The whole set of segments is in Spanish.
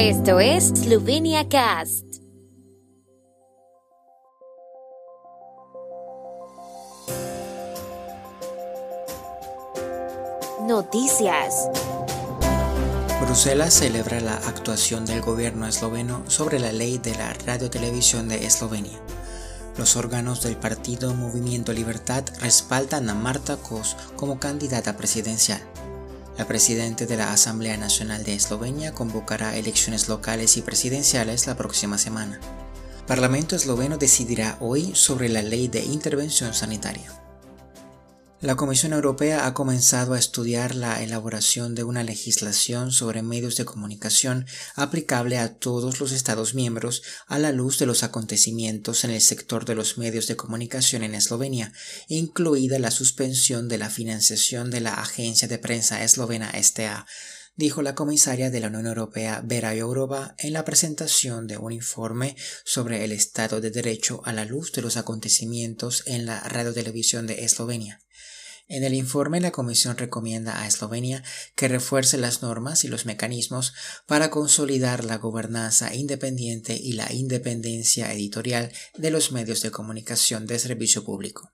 Esto es Slovenia Cast. Noticias. Bruselas celebra la actuación del gobierno esloveno sobre la ley de la radiotelevisión de Eslovenia. Los órganos del partido Movimiento Libertad respaldan a Marta Kos como candidata presidencial. La presidenta de la Asamblea Nacional de Eslovenia convocará elecciones locales y presidenciales la próxima semana. Parlamento esloveno decidirá hoy sobre la ley de intervención sanitaria. La Comisión Europea ha comenzado a estudiar la elaboración de una legislación sobre medios de comunicación aplicable a todos los Estados miembros a la luz de los acontecimientos en el sector de los medios de comunicación en Eslovenia, incluida la suspensión de la financiación de la agencia de prensa eslovena STA, dijo la comisaria de la Unión Europea Vera Jourova en la presentación de un informe sobre el Estado de Derecho a la luz de los acontecimientos en la radiotelevisión de Eslovenia. En el informe, la Comisión recomienda a Eslovenia que refuerce las normas y los mecanismos para consolidar la gobernanza independiente y la independencia editorial de los medios de comunicación de servicio público.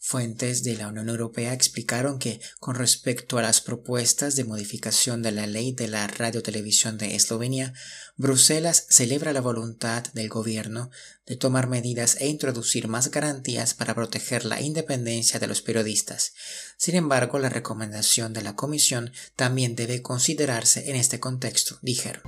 Fuentes de la Unión Europea explicaron que, con respecto a las propuestas de modificación de la ley de la radiotelevisión de Eslovenia, Bruselas celebra la voluntad del gobierno de tomar medidas e introducir más garantías para proteger la independencia de los periodistas. Sin embargo, la recomendación de la Comisión también debe considerarse en este contexto, dijeron.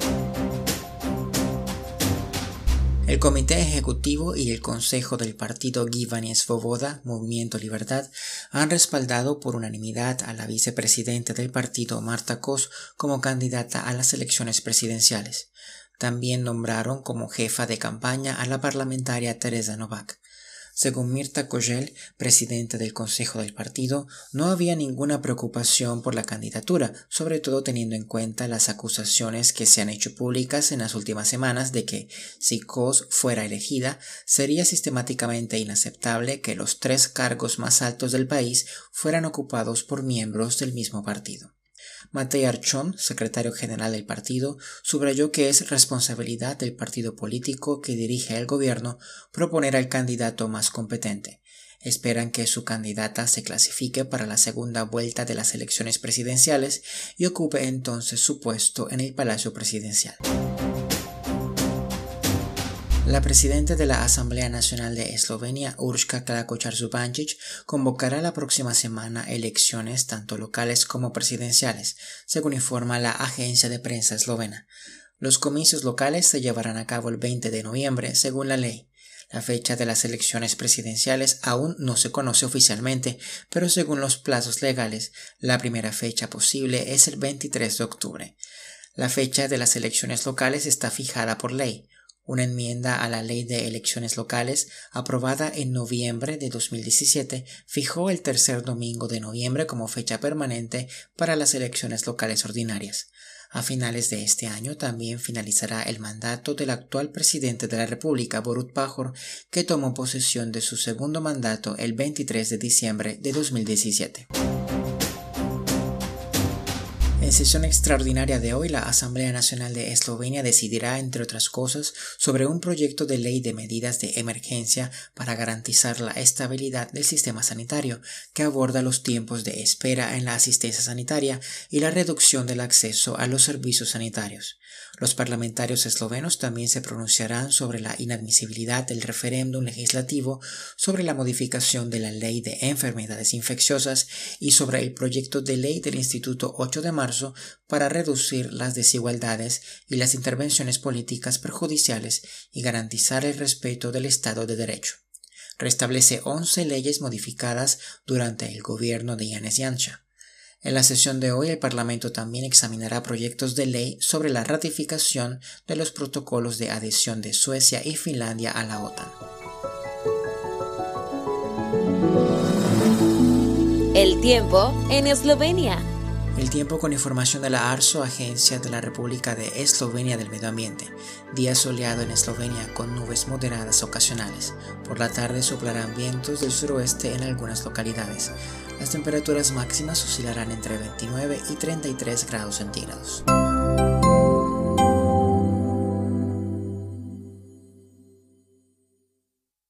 El Comité Ejecutivo y el Consejo del Partido Givani Svoboda, Movimiento Libertad, han respaldado por unanimidad a la vicepresidenta del partido Marta Kos como candidata a las elecciones presidenciales. También nombraron como jefa de campaña a la parlamentaria Teresa Novak. Según Mirta Kogel, presidenta del Consejo del Partido, no había ninguna preocupación por la candidatura, sobre todo teniendo en cuenta las acusaciones que se han hecho públicas en las últimas semanas de que, si Kos fuera elegida, sería sistemáticamente inaceptable que los tres cargos más altos del país fueran ocupados por miembros del mismo partido. Matei Archon, secretario general del partido, subrayó que es responsabilidad del partido político que dirige el gobierno proponer al candidato más competente. Esperan que su candidata se clasifique para la segunda vuelta de las elecciones presidenciales y ocupe entonces su puesto en el Palacio Presidencial. La presidenta de la Asamblea Nacional de Eslovenia, Urška klakočar convocará la próxima semana elecciones tanto locales como presidenciales, según informa la agencia de prensa eslovena. Los comicios locales se llevarán a cabo el 20 de noviembre, según la ley. La fecha de las elecciones presidenciales aún no se conoce oficialmente, pero según los plazos legales, la primera fecha posible es el 23 de octubre. La fecha de las elecciones locales está fijada por ley. Una enmienda a la ley de elecciones locales, aprobada en noviembre de 2017, fijó el tercer domingo de noviembre como fecha permanente para las elecciones locales ordinarias. A finales de este año también finalizará el mandato del actual presidente de la República, Borut Pajor, que tomó posesión de su segundo mandato el 23 de diciembre de 2017. En sesión extraordinaria de hoy, la Asamblea Nacional de Eslovenia decidirá, entre otras cosas, sobre un proyecto de ley de medidas de emergencia para garantizar la estabilidad del sistema sanitario, que aborda los tiempos de espera en la asistencia sanitaria y la reducción del acceso a los servicios sanitarios. Los parlamentarios eslovenos también se pronunciarán sobre la inadmisibilidad del referéndum legislativo sobre la modificación de la ley de enfermedades infecciosas y sobre el proyecto de ley del Instituto 8 de marzo para reducir las desigualdades y las intervenciones políticas perjudiciales y garantizar el respeto del Estado de Derecho. Restablece 11 leyes modificadas durante el gobierno de Yanes Yancha. En la sesión de hoy el Parlamento también examinará proyectos de ley sobre la ratificación de los protocolos de adhesión de Suecia y Finlandia a la OTAN. El tiempo en Eslovenia. El tiempo con información de la ARSO, Agencia de la República de Eslovenia del Medio Ambiente. Día soleado en Eslovenia con nubes moderadas ocasionales. Por la tarde soplarán vientos del suroeste en algunas localidades. Las temperaturas máximas oscilarán entre 29 y 33 grados centígrados.